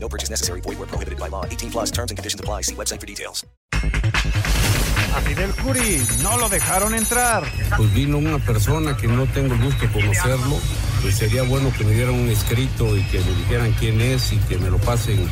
No purchase necessary. Void where prohibited by law. 18 plus terms and conditions apply. See website for details. A Fidel Curi no lo dejaron entrar. Pues vino una persona que no tengo el gusto de conocerlo. Pues sería bueno que me dieran un escrito y que me dijeran quién es y que me lo pasen,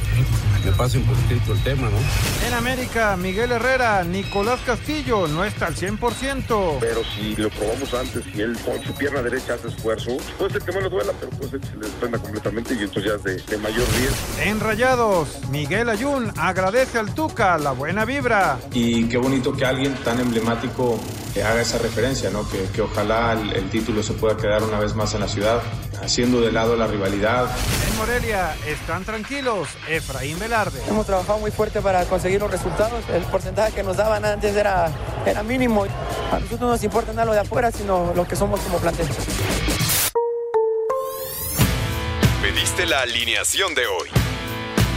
me pasen por escrito el tema, ¿no? En América, Miguel Herrera, Nicolás Castillo no está al 100%. Pero si lo probamos antes y él con su pierna derecha hace esfuerzo, puede ser que no lo duela, pero puede ser que se le desprenda completamente y entonces ya es de, de mayor riesgo. En Rayados, Miguel Ayun agradece al Tuca la buena vibra. Y qué bonito que alguien tan emblemático eh, haga esa referencia, ¿no? Que, que ojalá el, el título se pueda quedar una vez más en la ciudad, haciendo de lado la rivalidad. En Morelia están tranquilos Efraín Velarde. Hemos trabajado muy fuerte para conseguir los resultados. El porcentaje que nos daban antes era, era mínimo. A nosotros no nos importa nada lo de afuera, sino lo que somos como plantel. Pediste la alineación de hoy.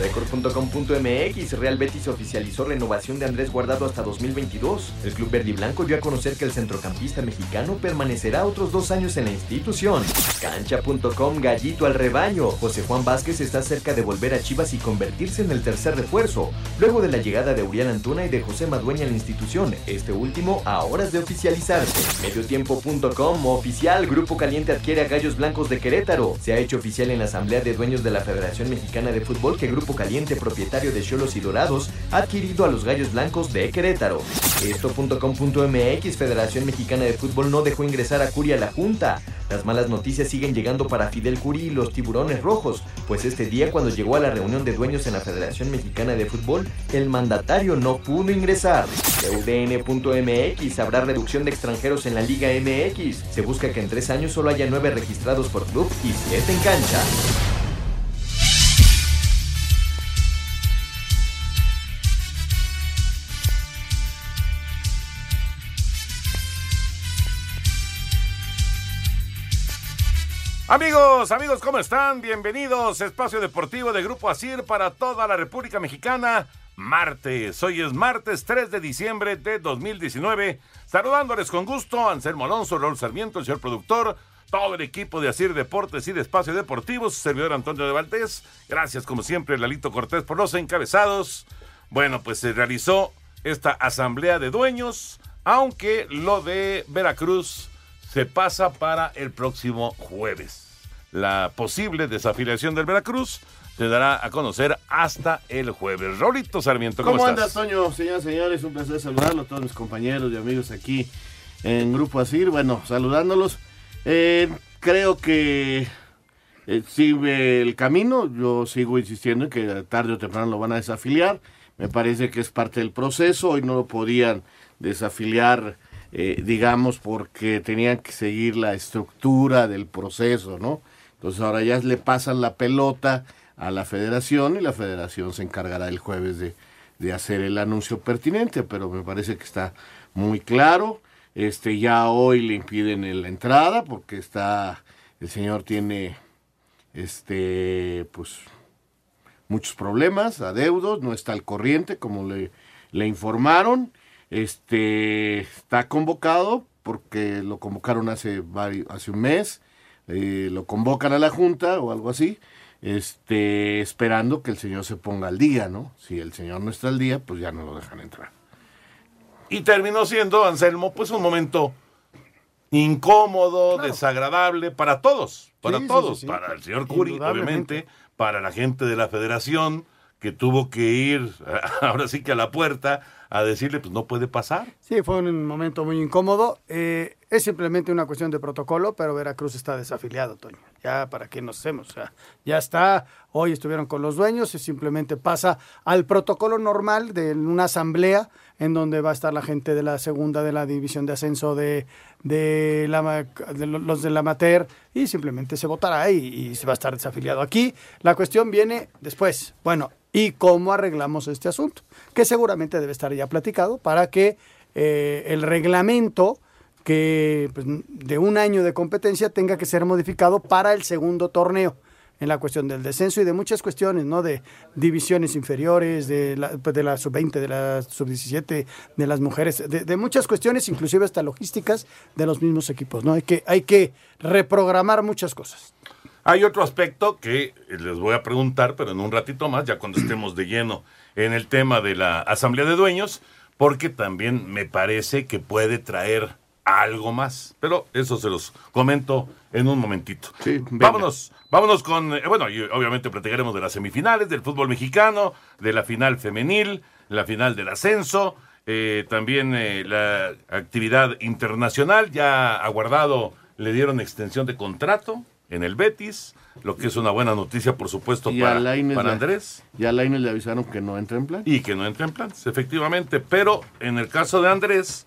Record.com.mx Real Betis oficializó renovación de Andrés Guardado hasta 2022. El club verde y blanco dio a conocer que el centrocampista mexicano permanecerá otros dos años en la institución. Cancha.com Gallito al rebaño. José Juan Vázquez está cerca de volver a Chivas y convertirse en el tercer refuerzo, luego de la llegada de Uriel Antuna y de José Madueña a la institución. Este último a horas de oficializarse. Mediotiempo.com Oficial Grupo Caliente adquiere a Gallos Blancos de Querétaro. Se ha hecho oficial en la Asamblea de Dueños de la Federación Mexicana de Fútbol que Grupo Caliente, propietario de Cholos y Dorados, adquirido a los Gallos Blancos de Querétaro. Esto.com.mx Federación Mexicana de Fútbol no dejó ingresar a Curia a la Junta. Las malas noticias siguen llegando para Fidel Curi y los tiburones rojos, pues este día cuando llegó a la reunión de dueños en la Federación Mexicana de Fútbol, el mandatario no pudo ingresar. UDN.mx habrá reducción de extranjeros en la Liga MX. Se busca que en tres años solo haya nueve registrados por club y siete en cancha. Amigos, amigos, ¿cómo están? Bienvenidos a Espacio Deportivo de Grupo Asir para toda la República Mexicana. Martes, hoy es martes 3 de diciembre de 2019. Saludándoles con gusto, Anselmo Alonso, Raúl Sarmiento, el señor productor, todo el equipo de Asir Deportes y de Espacio Deportivo, su servidor Antonio de Valdés. Gracias, como siempre, Lalito Cortés por los encabezados. Bueno, pues se realizó esta asamblea de dueños, aunque lo de Veracruz se pasa para el próximo jueves. La posible desafiliación del Veracruz se dará a conocer hasta el jueves. Raulito Sarmiento, ¿cómo, ¿Cómo estás? andas, Toño? Señoras y señores, un placer saludarlo a todos mis compañeros y amigos aquí en Grupo Asir. Bueno, saludándolos. Eh, creo que eh, sigue el camino. Yo sigo insistiendo en que tarde o temprano lo van a desafiliar. Me parece que es parte del proceso. Hoy no lo podían desafiliar eh, digamos, porque tenían que seguir la estructura del proceso, ¿no? Entonces ahora ya le pasan la pelota a la federación y la federación se encargará el jueves de, de hacer el anuncio pertinente, pero me parece que está muy claro. Este ya hoy le impiden la entrada porque está el señor tiene este pues muchos problemas, adeudos, no está al corriente como le, le informaron este está convocado porque lo convocaron hace varios, hace un mes, eh, lo convocan a la junta o algo así, este esperando que el señor se ponga al día, ¿no? Si el señor no está al día, pues ya no lo dejan entrar. Y terminó siendo, Anselmo, pues un momento incómodo, desagradable para todos. para Sí, todos, sí, sí. para el señor Curi, obviamente, para la gente de la federación que tuvo que ir ahora sí que a la puerta a decirle, pues no puede pasar. Sí, fue un momento muy incómodo. Eh, es simplemente una cuestión de protocolo, pero Veracruz está desafiliado, Toño. Ya, ¿para qué nos hacemos? Ya está. Hoy estuvieron con los dueños y simplemente pasa al protocolo normal de una asamblea en donde va a estar la gente de la segunda de la división de ascenso de, de, la, de lo- los de la Mater y simplemente se votará y se va a estar desafiliado. Aquí la cuestión viene después. Bueno, ¿y cómo arreglamos este asunto? Que seguramente debe estar ya platicado para que eh, el reglamento que pues, de un año de competencia tenga que ser modificado para el segundo torneo en la cuestión del descenso y de muchas cuestiones, ¿no? De divisiones inferiores, de la, pues, de la sub-20, de la sub-17, de las mujeres, de, de muchas cuestiones, inclusive hasta logísticas de los mismos equipos, ¿no? Hay que, hay que reprogramar muchas cosas. Hay otro aspecto que les voy a preguntar, pero en un ratito más, ya cuando estemos de lleno en el tema de la Asamblea de Dueños, porque también me parece que puede traer algo más. Pero eso se los comento en un momentito. vámonos, vámonos con, eh, bueno, y obviamente platicaremos de las semifinales, del fútbol mexicano, de la final femenil, la final del ascenso, eh, también eh, la actividad internacional, ya aguardado, le dieron extensión de contrato en el Betis, lo que es una buena noticia, por supuesto, Y para, a Lainez para le- Andrés. Y a Lainez le avisaron que no entra en plan. Y que no entra en planes, efectivamente. Pero en el caso de Andrés,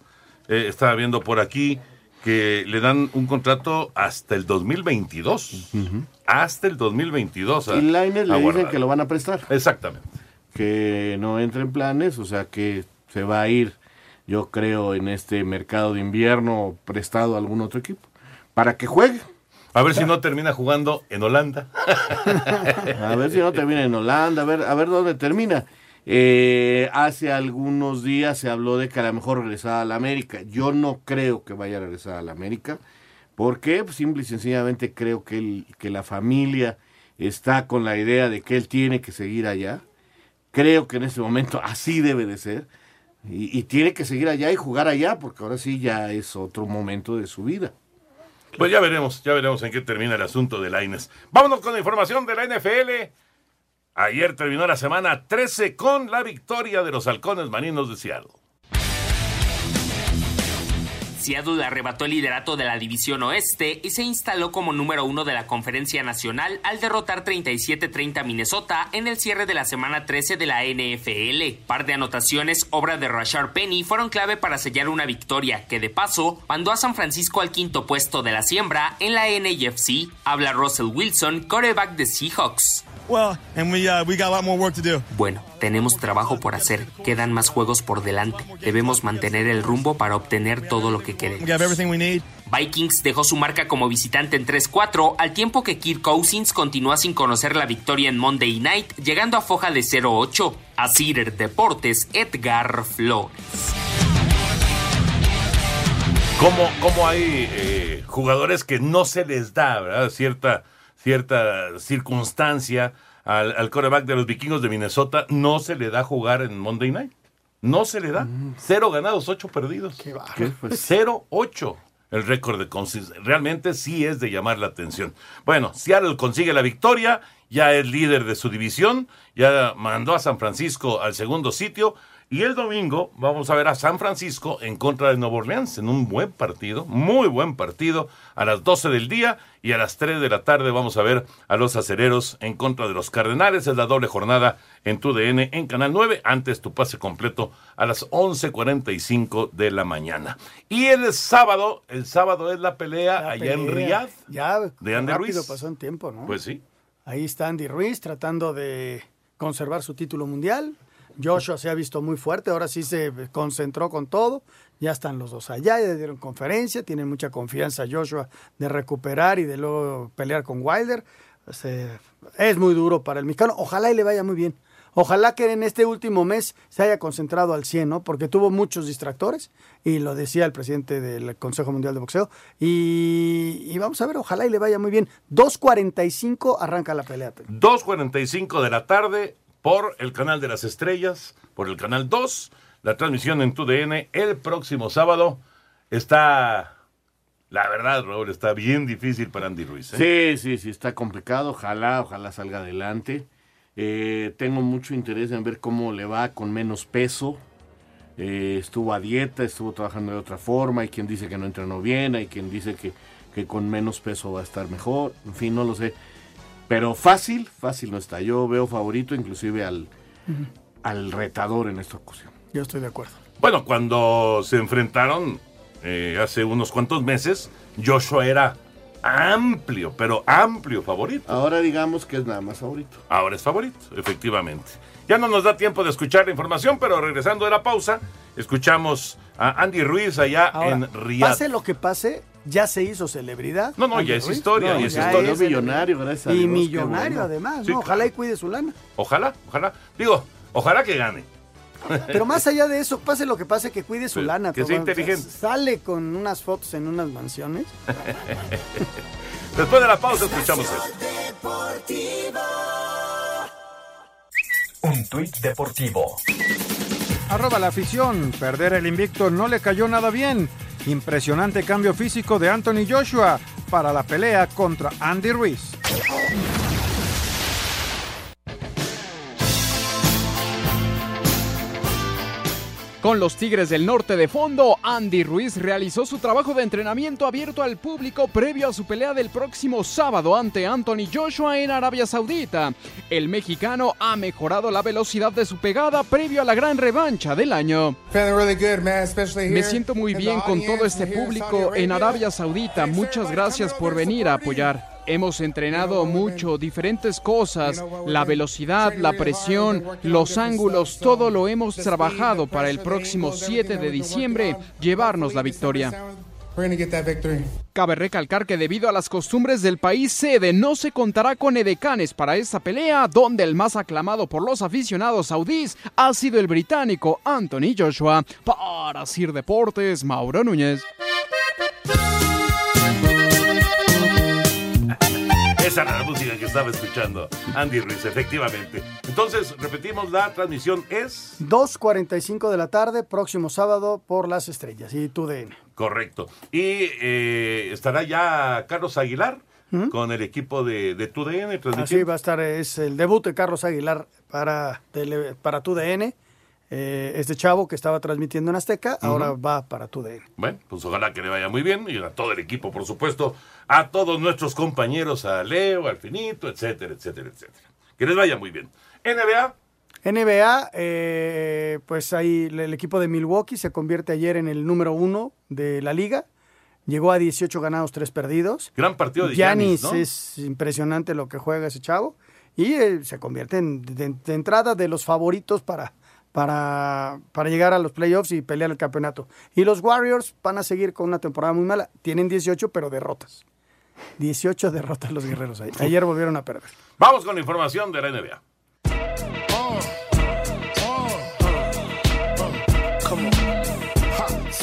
eh, estaba viendo por aquí que le dan un contrato hasta el 2022. Hasta el 2022. a- Y Lainez le dicen que lo van a prestar. Exactamente. Que no entra en planes, o sea que se va a ir, yo creo, en este mercado de invierno prestado a algún otro equipo. Para que juegue. A ver si no termina jugando en Holanda. A ver si no termina en Holanda, a ver, a ver dónde termina. Eh, hace algunos días se habló de que a lo mejor regresaba a la América. Yo no creo que vaya a regresar a la América. ¿Por qué? Pues simple y sencillamente creo que, él- que la familia está con la idea de que él tiene que seguir allá. Creo que en este momento así debe de ser. Y tiene que seguir allá y jugar allá, porque ahora sí ya es otro momento de su vida. Pues ya veremos, ya veremos en qué termina el asunto de Laines. Vámonos con la información de la NFL. Ayer terminó la semana 13 con la victoria de los halcones marinos de Seattle. Seattle arrebató el liderato de la división oeste y se instaló como número uno de la conferencia nacional al derrotar 37-30 a Minnesota en el cierre de la semana 13 de la NFL. Par de anotaciones, obra de Rashard Penny, fueron clave para sellar una victoria que de paso mandó a San Francisco al quinto puesto de la siembra en la NFC. Habla Russell Wilson, quarterback de Seahawks. Well, and we uh, we got a lot more work to do. Bueno, tenemos trabajo por hacer. Quedan más juegos por delante. Debemos mantener el rumbo para obtener todo lo que We queremos. got everything we need. Vikings dejó su marca como visitante en 3-4, al tiempo que Kirk Cousins continúa sin conocer la victoria en Monday Night, llegando a foja de 0-8. A Cider Deportes, Edgar Flores. ¿Cómo, cómo hay eh, jugadores que no se les da, ¿verdad? Cierta, cierta circunstancia al, al quarterback de los vikingos de Minnesota, no se le da jugar en Monday Night. No se le da. Cero ganados, ocho perdidos. ¿Qué? Pues, Cero, ocho. El récord de realmente sí es de llamar la atención. Bueno, Seattle consigue la victoria, ya es líder de su división, ya mandó a San Francisco al segundo sitio. Y el domingo vamos a ver a San Francisco en contra de Nueva Orleans en un buen partido, muy buen partido, a las 12 del día y a las 3 de la tarde vamos a ver a los acereros en contra de los Cardenales. Es la doble jornada en tu DN en Canal 9. Antes tu pase completo a las 11.45 de la mañana. Y el sábado, el sábado es la pelea allá en. Riyadh. Ya, de Andy rápido Ruiz. pasó en tiempo, ¿no? Pues sí. Ahí está Andy Ruiz tratando de conservar su título mundial. Joshua se ha visto muy fuerte, ahora sí se concentró con todo. Ya están los dos allá, ya dieron conferencia, tienen mucha confianza Joshua de recuperar y de luego pelear con Wilder. Es muy duro para el mexicano. Ojalá y le vaya muy bien. Ojalá que en este último mes se haya concentrado al 100, ¿no? Porque tuvo muchos distractores, y lo decía el presidente del Consejo Mundial de Boxeo. Y, y vamos a ver, ojalá y le vaya muy bien. 2.45 arranca la pelea. 2.45 de la tarde por el canal de las estrellas, por el canal 2, la transmisión en tu DN el próximo sábado. Está La verdad, Raúl, está bien difícil para Andy Ruiz. ¿eh? Sí, sí, sí, está complicado. Ojalá, ojalá salga adelante. Eh, tengo mucho interés en ver cómo le va con menos peso. Eh, estuvo a dieta, estuvo trabajando de otra forma. Hay quien dice que no entrenó bien, hay quien dice que con menos peso va a estar mejor. En fin, no lo sé. Pero fácil, fácil no está. Yo veo favorito inclusive al, al retador en esta ocasión. Yo estoy de acuerdo. Bueno, cuando se enfrentaron eh, hace unos cuantos meses, Joshua era amplio, pero amplio favorito. Ahora digamos que es nada más favorito. Ahora es favorito, efectivamente. Ya no nos da tiempo de escuchar la información, pero regresando de la pausa, escuchamos a Andy Ruiz allá Ahora, en Riyadh. Pase lo que pase, ya se hizo celebridad. No, no, ya es historia, No, ya es ya historia. es millonario, gracias a Y Dios, millonario bueno. además, Sí, ¿no? Ojalá y cuide su lana. Ojalá, ojalá. Digo, ojalá que gane. Pero más allá de eso, pase lo que pase, que cuide su lana. que sea inteligente. Sale con unas fotos en unas mansiones. Después de la pausa escuchamos eso. Un tuit deportivo. Arroba la afición. Perder el invicto no le cayó nada bien. Impresionante cambio físico de Anthony Joshua para la pelea contra Andy Ruiz. Con los Tigres del Norte de fondo, Andy Ruiz realizó su trabajo de entrenamiento abierto al público previo a su pelea del próximo sábado ante Anthony Joshua en Arabia Saudita. El mexicano ha mejorado la velocidad de su pegada previo a la gran revancha del año. Me siento muy bien con todo este público en Arabia Saudita. Muchas gracias por venir a apoyar. Hemos entrenado mucho, diferentes cosas, la velocidad, la presión, los ángulos, todo lo hemos trabajado para el próximo 7 de diciembre llevarnos la victoria. Cabe recalcar que debido a las costumbres del país sede no se contará con edecanes para esta pelea, donde el más aclamado por los aficionados saudíes ha sido el británico Anthony Joshua. Para Sir Deportes, Mauro Núñez. Esa era la música que estaba escuchando Andy Ruiz, efectivamente. Entonces, repetimos, la transmisión es 2.45 de la tarde, próximo sábado por Las Estrellas y tu DN. correcto. Y eh, estará ya Carlos Aguilar con el equipo de, de TUDN Así va a estar, es el debut de Carlos Aguilar para, tele- para tu DN. Eh, este chavo que estaba transmitiendo en Azteca, ahora va para tu DN. Bueno, pues ojalá que le vaya muy bien y a todo el equipo, por supuesto, a todos nuestros compañeros, a Leo, al Finito, etcétera, etcétera, etcétera. Que les vaya muy bien. NBA, NBA, eh, pues ahí el el equipo de Milwaukee se convierte ayer en el número uno de la liga. Llegó a 18 ganados, 3 perdidos. gran partido de Giannis Giannis, ¿no? es impresionante lo que juega ese chavo. Y eh, se convierte en de, de entrada de los favoritos para, para, para llegar a los playoffs y pelear el campeonato. Y los Warriors van a seguir con una temporada muy mala. Tienen 18, pero derrotas. 18 derrotas los guerreros. ahí. Ayer volvieron a perder. Vamos con la información de la NBA.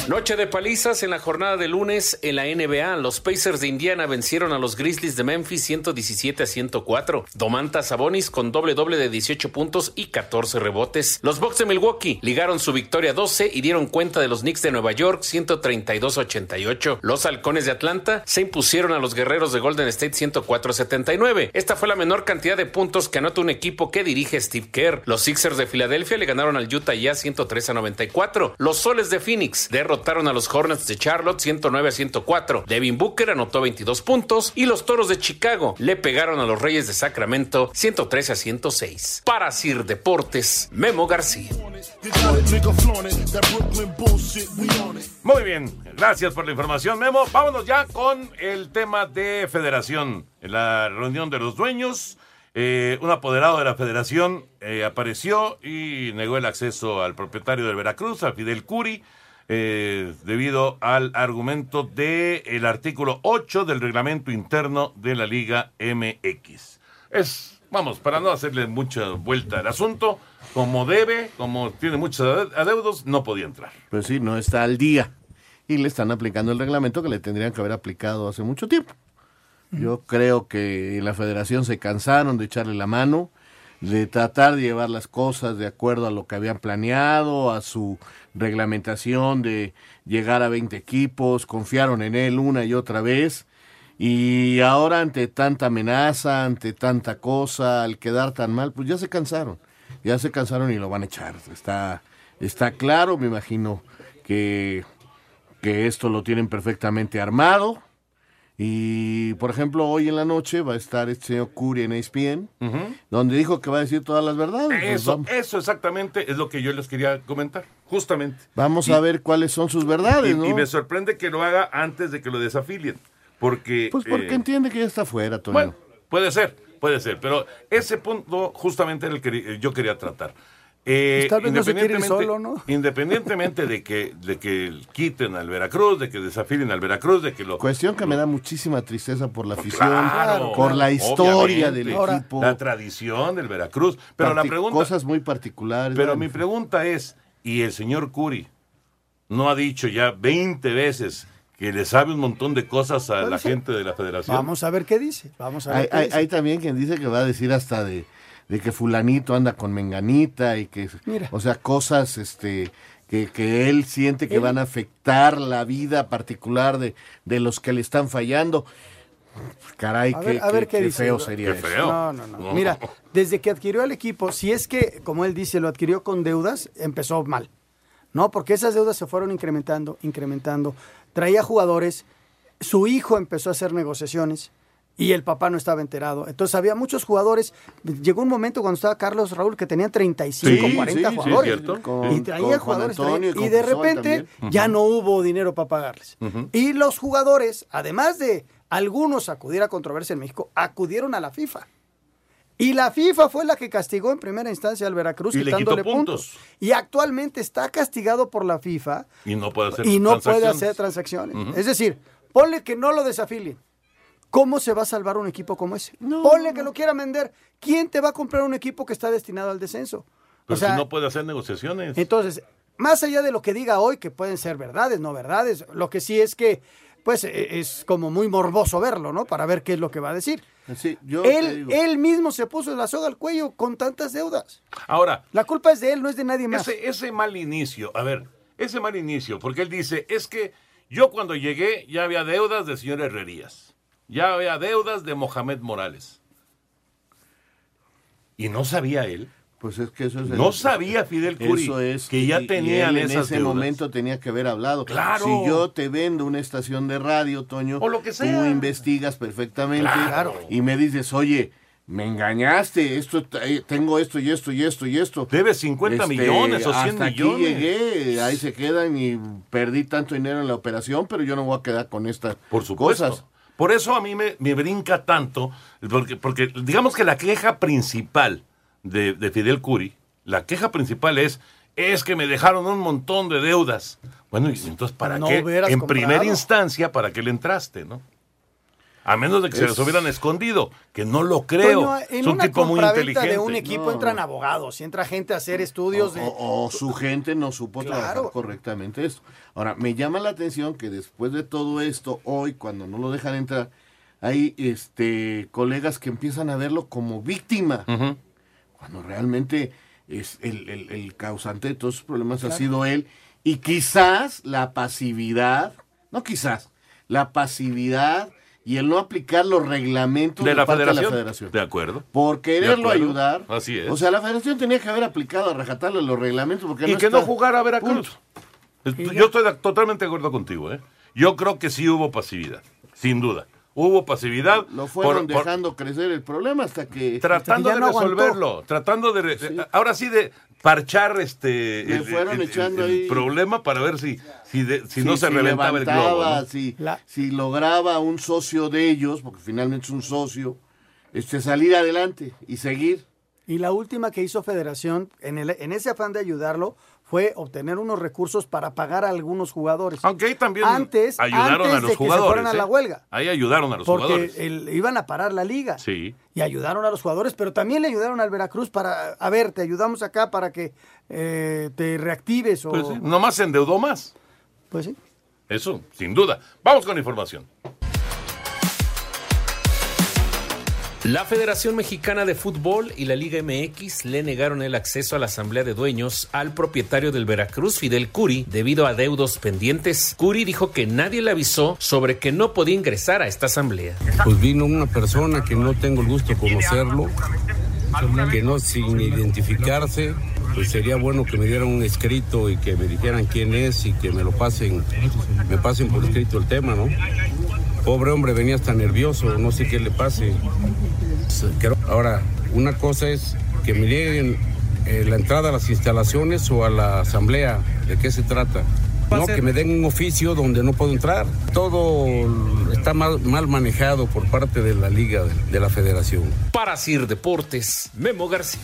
Noche de palizas en la jornada de lunes en la NBA. Los Pacers de Indiana vencieron a los Grizzlies de Memphis 117 a 104. Domantas Sabonis con doble doble de 18 puntos y 14 rebotes. Los Bucks de Milwaukee ligaron su victoria 12 y dieron cuenta de los Knicks de Nueva York 132 a 88. Los Halcones de Atlanta se impusieron a los Guerreros de Golden State 104 a 79. Esta fue la menor cantidad de puntos que anota un equipo que dirige Steve Kerr. Los Sixers de Filadelfia le ganaron al Utah Jazz 103 a 94. Los Soles de Phoenix derrotaron a los Hornets de Charlotte 109 a 104. Devin Booker anotó 22 puntos y los Toros de Chicago le pegaron a los Reyes de Sacramento 113 a 106. Para Sir Deportes, Memo García. Muy bien, gracias por la información, Memo. Vámonos ya con el tema de federación. En la reunión de los dueños, eh, un apoderado de la federación eh, apareció y negó el acceso al propietario del Veracruz, a Fidel Curi, eh, debido al argumento del el artículo 8 del reglamento interno de la Liga MX. Es, vamos, para no hacerle mucha vuelta al asunto, como debe, como tiene muchos ade- adeudos, no podía entrar. Pues sí, no está al día. Y le están aplicando el reglamento que le tendrían que haber aplicado hace mucho tiempo. Yo creo que la federación se cansaron de echarle la mano. De tratar de llevar las cosas de acuerdo a lo que habían planeado, a su reglamentación de llegar a 20 equipos, confiaron en él una y otra vez. Y ahora ante tanta amenaza, ante tanta cosa, al quedar tan mal, pues ya se cansaron. Ya se cansaron y lo van a echar. Está, está claro, me imagino que, que esto lo tienen perfectamente armado. Y, por ejemplo, hoy en la noche va a estar este señor Curry en ESPN, donde dijo que va a decir todas las verdades. Eso, eso exactamente es lo que yo les quería comentar, justamente. vamos Y- a ver cuáles son sus verdades, y, ¿no? y me sorprende que lo haga antes de que lo desafilien, porque... Pues porque eh, entiende que ya está fuera, Toño. Bueno, puede ser, puede ser, pero ese punto justamente era el que yo quería tratar. Eh, tal vez no se independientemente- solo, ¿no? Independientemente de que, de que quiten al Veracruz, de que desafíen al Veracruz, de que lo... Cuestión que me da muchísima tristeza por la afición, Claro, por la historia del Ahora, equipo. La tradición del Veracruz. Pero la pregunta... Cosas muy particulares. Pero mi pregunta es, ¿y el señor Curi no ha dicho ya 20 veces que le sabe un montón de cosas a la ser. gente de la federación? Vamos a ver qué dice. Vamos a ver Hay, qué hay- dice. hay también quien dice que va a decir hasta de, de que fulanito anda con menganita y que, Mira. o sea, cosas este que, que él siente que Él- van a afectar la vida particular de, de los que le están fallando. Caray, A qué, ver, a ver qué- qué, qué dice. feo sería Qué eso. No, no, no. Mira, desde que adquirió el equipo, si es que, como él dice, lo adquirió con deudas, empezó mal. No, porque esas deudas se fueron incrementando, incrementando. Traía jugadores, su hijo empezó a hacer negociaciones y el papá no estaba enterado. Entonces había muchos jugadores. Llegó un momento cuando estaba Carlos Raúl que tenía 35, Sí, 40 sí, jugadores. Con- y traía jugadores. Antonio traía- y de repente ya no hubo dinero para pagarles. Y los jugadores, además de algunos acudir a controversia en México, acudieron a la FIFA. Y la FIFA fue la que castigó en primera instancia al Veracruz Y le quitó quitándole puntos. puntos. Y actualmente está castigado por la FIFA Y no puede hacer y no puede transacciones. hacer transacciones. Es decir, ponle que no lo desafilien. ¿Cómo se va a salvar un equipo como ese? ponle que lo quiera vender. ¿Quién te va a comprar un equipo que está destinado al descenso? Pero o sea, si no puede hacer negociaciones. entonces, más allá de lo que diga hoy, que pueden ser verdades, no verdades, lo que sí es que, pues, e- es como muy morboso verlo, ¿no? Para ver qué es lo que va a decir. Sí, yo te Él, digo. él mismo se puso la soga al cuello con tantas deudas. Ahora, La culpa es de él, no es de nadie más. ese, ese mal inicio, a ver, ese mal inicio, porque él dice, es que yo cuando llegué ya había deudas de señor Herrerías, ya había deudas de Mohamed Morales. Y no sabía él. Pues es que eso es el- No sabía Fidel Curi Eso es que ya y- y tenían en ese deudas. momento tenía que haber hablado. Claro. Si yo te vendo una estación de radio, Toño, O lo que tú sea. investigas perfectamente Claro. y me dices, oye, me engañaste, esto eh, tengo esto y esto y esto y esto. Debes 50 Este, millones o 100 hasta millones. aquí llegué, ahí se quedan y perdí tanto dinero en la operación, pero yo no voy a quedar con estas Por supuesto. cosas. Por eso a mí me, me brinca tanto, porque, porque digamos que la queja principal de, de Fidel Curi, la queja principal es, es que me dejaron un montón de deudas. Bueno, y entonces, ¿para No qué? En comprado. primera instancia, ¿para qué le entraste, no? A menos de que se los hubieran escondido, que no lo creo. Toño, en es un una tipo muy inteligente. de un equipo No. entran abogados, y entra gente a hacer estudios de... O, o su gente no supo Claro. trabajar correctamente esto. Ahora, me llama la atención que después de todo esto, hoy, cuando no lo dejan entrar, hay este colegas que empiezan a verlo como víctima, cuando realmente es el, el- el causante de todos sus problemas ha sido él. Y quizás la pasividad, no quizás, la pasividad y el no aplicar los reglamentos De la parte federación. de la federación. De acuerdo. Por quererlo acuerdo. ayudar. Así es. O sea, la federación tenía que haber aplicado a rajatarle los reglamentos porque y no que está- no jugara a Veracruz. Es- Yo estoy totalmente de acuerdo contigo. ¿eh? Yo creo que sí hubo pasividad, sin duda. Hubo pasividad. Lo fueron por- por- dejando crecer el problema hasta que... tratando ya de no aguantó. resolverlo, tratando de, re- de- ahora sí de parchar este Le el, fueron el- el- echando el ahí- problema para ver si si, de- si Sí, no se si reventaba el globo. Si, La- si lograba un socio de ellos, porque finalmente es un socio, este, salir adelante y seguir. Y la última que hizo Federación, en, el- en ese afán de ayudarlo, fue obtener unos recursos para pagar a algunos jugadores. Aunque ahí también antes, ayudaron antes a los de que se jugadores. fueran a ¿eh? la huelga. Ahí ayudaron a los Porque jugadores. el- iban a parar la liga. Sí. Y ayudaron a los jugadores, pero también le ayudaron al Veracruz para, a ver, te ayudamos acá para que eh, te reactives o... Pues sí, nomás se endeudó más. Pues sí. Eso, sin duda. Vamos con información. La Federación Mexicana de Fútbol y la Liga MX le negaron el acceso a la Asamblea de Dueños al propietario del Veracruz, Fidel Curi, debido a deudos pendientes. Curi dijo que nadie le avisó sobre que no podía ingresar a esta asamblea. Pues vino una persona que no tengo el gusto de conocerlo, que no sin identificarse, pues sería bueno que me dieran un escrito y que me dijeran quién es y que me lo pasen, me pasen por escrito el tema, ¿no? Pobre hombre, venía hasta nervioso, no sé qué le pase. Ahora, una cosa es que me lleguen eh, la entrada a las instalaciones o a la asamblea, ¿de qué se trata? No, que me den un oficio donde no puedo entrar. Todo está mal, mal manejado por parte de la liga, de, de la federación. Para Sir Deportes, Memo García.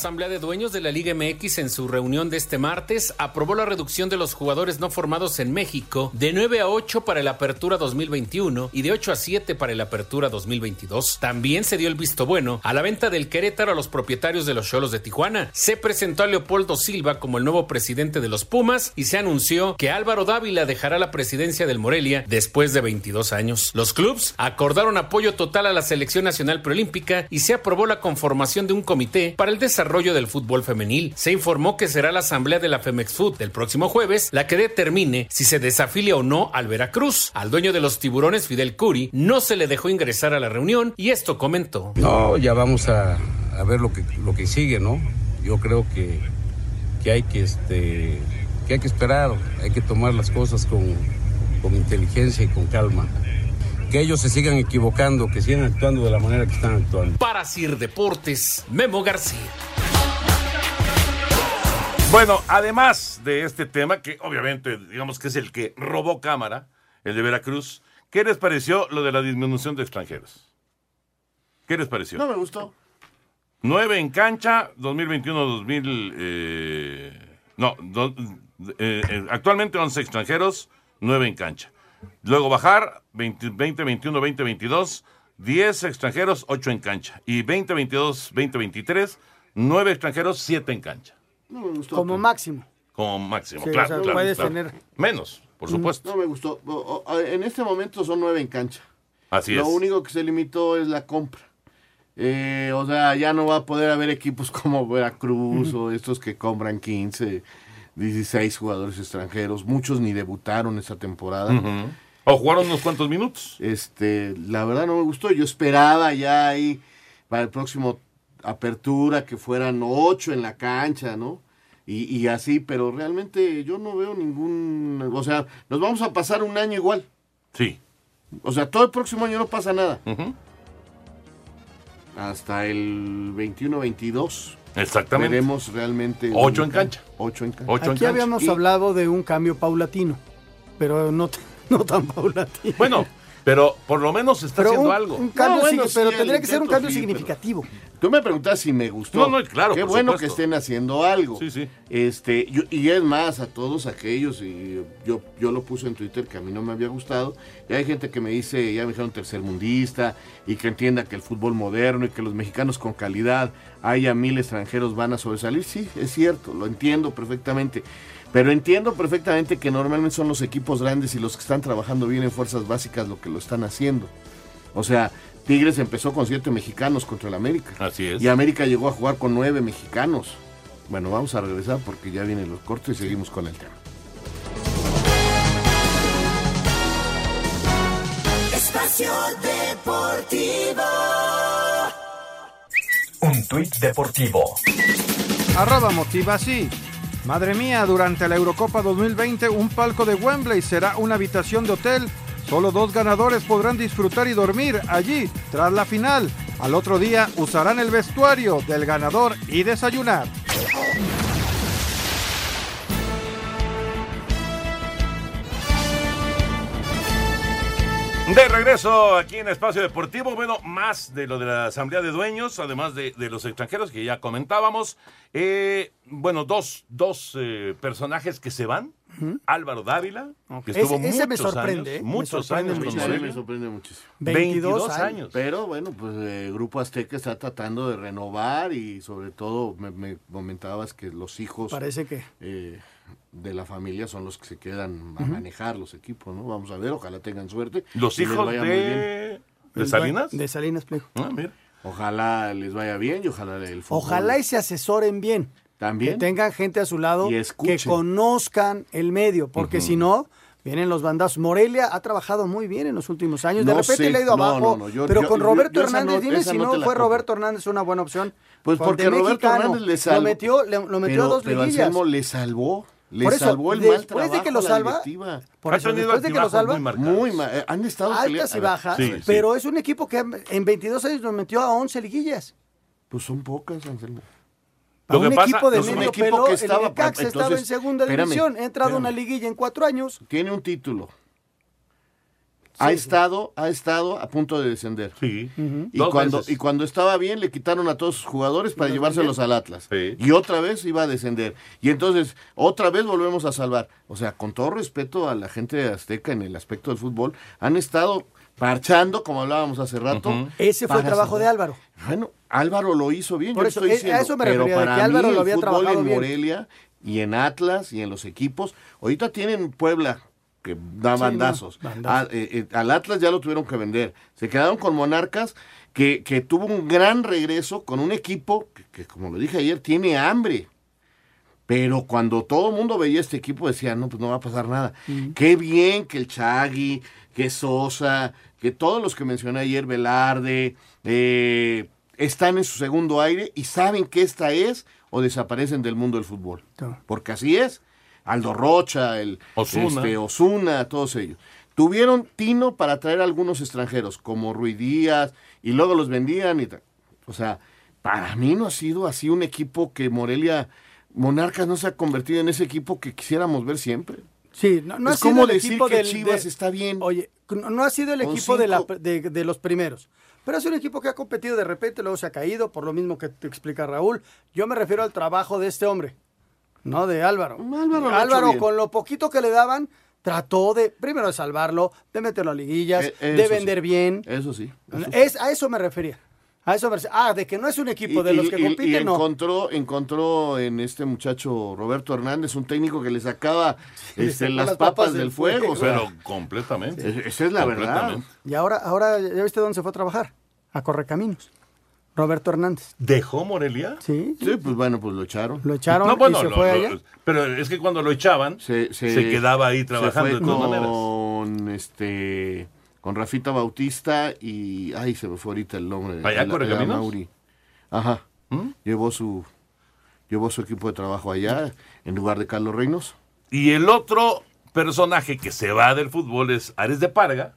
Asamblea de Dueños de la Liga MX en su reunión de este martes aprobó la reducción de los jugadores no formados en México de 9 a 8 para la apertura 2021 y de 8 a 7 para la apertura 2022. También se dio el visto bueno a la venta del Querétaro a los propietarios de los Cholos de Tijuana. Se presentó a Leopoldo Silva como el nuevo presidente de los Pumas y se anunció que Álvaro Dávila dejará la presidencia del Morelia después de 22 años. Los clubs acordaron apoyo total a la selección nacional preolímpica y se aprobó la conformación de un comité para el desarrollo del fútbol femenil. Se informó que será la asamblea de la Femex Food del próximo jueves la que determine si se desafilia o no al Veracruz. Al dueño de los tiburones, Fidel Curi, no se le dejó ingresar a la reunión y esto comentó. No, ya vamos a, a ver lo que, lo que sigue, ¿no? Yo creo que, que hay que este que hay que esperar, hay que tomar las cosas con, con inteligencia y con calma que ellos se sigan equivocando, que sigan actuando de la manera que están actuando. Para Sir Deportes, Memo García. Bueno, además de este tema, que obviamente digamos que es el que robó cámara, el de Veracruz, ¿qué les pareció lo de la disminución de extranjeros? ¿Qué les pareció? No me gustó. 9 en cancha, 2021-2000... Eh, no, do, eh, eh, actualmente 11 extranjeros, 9 en cancha. Luego bajar, 20, 2021, 2022, 10 extranjeros, 8 en cancha. Y 2022, 2023, 9 extranjeros, 7 en cancha. No me gustó. Como máximo. Como máximo, Sí, claro. o sea, claro, puedes claro. tener- Menos, por supuesto. No me gustó. En este momento son nueve en cancha. Así Lo es. único que se limitó es la compra. Eh, o sea, ya no va a poder haber equipos como Veracruz o estos que compran 15, 16 jugadores extranjeros. Muchos ni debutaron esta temporada. O jugaron unos cuantos minutos. Este, la verdad no me gustó. Yo esperaba ya ahí para el próximo apertura que fueran ocho en la cancha, ¿no? Y, y así, pero realmente yo no veo ningún, o sea, nos vamos a pasar un año igual. Sí. O sea, todo el próximo año no pasa nada. Hasta el 21-22. Exactamente. Veremos realmente. Ocho en cancha. Ocho en cancha. Ocho en Aquí cancha. habíamos Y- hablado de un cambio paulatino, pero no, no tan paulatino. Bueno, pero por lo menos está pero haciendo un, algo. un cambio, No, bueno, sig- pero sí, tendría que ser un cambio sí, pero- significativo. Tú me preguntas si me gustó. No, no, claro, Qué por bueno supuesto. que estén haciendo algo. Sí, sí. Este, yo- y es más, a todos aquellos, y yo, yo lo puse en Twitter que a mí no me había gustado, y hay gente que me dice, ya me dijeron tercermundista, y que entienda que el fútbol moderno y que los mexicanos con calidad, haya mil extranjeros van a sobresalir. Sí, es cierto, lo entiendo perfectamente. Pero entiendo perfectamente que normalmente son los equipos grandes y los que están trabajando bien en fuerzas básicas lo que lo están haciendo. O sea, Tigres empezó con siete mexicanos contra el América. Así es. Y América llegó a jugar con nueve mexicanos. Bueno, vamos a regresar porque ya vienen los cortos y seguimos con el tema. Espacio Deportivo. Un tuit deportivo. Arroba motiva así. Madre mía, durante la Eurocopa 2020 un palco de Wembley será una habitación de hotel. Solo dos ganadores podrán disfrutar y dormir allí tras la final. Al otro día usarán el vestuario del ganador y desayunar. De regreso aquí en Espacio Deportivo, bueno, más de lo de la Asamblea de Dueños, además de, de los extranjeros que ya comentábamos. Eh, bueno, dos, dos eh, personajes que se van. Álvaro Dávila, que estuvo Ese- ese me muchos sorprende, años, ¿eh? Me muchos sorprende años muchísimo. Sí, me sorprende muchísimo. 22 años. Pero bueno, pues el Grupo Azteca está tratando de renovar y sobre todo me, me comentabas que los hijos Parece que. eh, de la familia son los que se quedan a manejar los equipos, ¿no? Vamos a ver, ojalá tengan suerte. Los hijos vaya muy bien. de, de Salinas. De Salinas Pliego. Ah, mira. Ojalá les vaya bien y ojalá el fútbol. Ojalá y se asesoren bien. También. Que tengan gente a su lado Y que escuchen. conozcan el medio, porque si no, vienen los bandazos. Morelia ha trabajado muy bien en los últimos años. De No repente sé, le ha ido no, abajo, no, no, yo- pero yo- con Roberto yo Hernández, no- dime si no fue compro. Roberto Hernández una buena opción. Pues porque de Roberto mexicano, Hernández le salvó. Lo metió, le- lo metió pero, a dos pero. Anselmo le salvó. Le Por eso, salvó el mal después trabajo de que lo salva, por eso, después de que lo salva, Muy mal. eh, Han estado altas y bajas, sí, sí. pero es un equipo que en 22 años nos metió a 11 liguillas. Pues son pocas, Anselmo. A Lo un que pasa- equipo de es un medio equipo pelo, que el estaba- Necaxa estaba en segunda espérame, división, ha entrado a una liguilla en cuatro años. Tiene un título. Ha estado, ha estado a punto de descender. Sí. Y Dos cuando, veces. y cuando estaba bien, le quitaron a todos sus jugadores para Los llevárselos al Atlas. Y otra vez iba a descender. Y entonces, otra vez volvemos a salvar. O sea, con todo respeto a la gente de Azteca en el aspecto del fútbol, han estado parchando, como hablábamos hace rato. Ese fue el trabajo de. Álvaro. Bueno, Álvaro lo hizo bien. Por yo eso, estoy eh, a diciendo, eso me pero refería, de para que Álvaro mí lo el había fútbol trabajado en bien. Morelia y en Atlas y en los equipos. Ahorita tienen Puebla que da Sí, bandazos. no, bandazos. A- eh, eh, al Atlas ya lo tuvieron que vender. Se quedaron con Monarcas que, que tuvo un gran regreso con un equipo que, que, como lo dije ayer, tiene hambre. Pero cuando todo el mundo veía este equipo decía, no, pues no va a pasar nada. Qué bien que el Chagui, que Sosa, que todos los que mencioné ayer, Velarde, eh, están en su segundo aire y saben que esta es o desaparecen del mundo del fútbol. Porque así es. Aldo Rocha, el este, Osuna, todos ellos. Tuvieron tino para traer algunos extranjeros, como Rui Díaz, y luego los vendían y. O sea, para mí no ha sido así un equipo que Morelia, Monarcas no se ha convertido en ese equipo que quisiéramos ver siempre. Sí, no, no es ha sido como el decir equipo que del- Chivas de- está bien. Oye, no, no ha sido el equipo de, la- cinco. de, de los primeros. Pero es un equipo que ha competido de repente, luego se ha caído, por lo mismo que te explica Raúl. Yo me refiero al trabajo de este hombre, no de Álvaro. Álvaro lo ha hecho bien. con lo poquito que le daban, trató de, primero de salvarlo, de meterlo a liguillas, Eh, de vender sí. bien. Eso sí. eso sí. Es, a eso me refería. A eso me refería. Ah, de que no es un equipo de Y- los que y- compiten, y no. encontró, encontró en este muchacho Roberto Hernández un técnico que le sacaba este, las las papas, papas del del fuego. sea, Pero completamente. e- esa es la verdad. Y ahora, ahora, ¿ya viste dónde se fue a trabajar? A Correcaminos. Roberto Hernández. ¿Dejó Morelia? Sí. Sí, pues bueno, pues lo echaron. Lo echaron No, bueno, y se lo- fue lo- allá. pero es que cuando lo echaban, se, se, quedaba ahí se trabajando fue de todas con, maneras. este con Rafita Bautista y ay se me fue ahorita el nombre ¿Allá, El-? Amauri. ajá ¿Mm? llevó su llevó su equipo de trabajo allá en lugar de Carlos Reynos Y el otro personaje que se va del fútbol es Ares de Parga.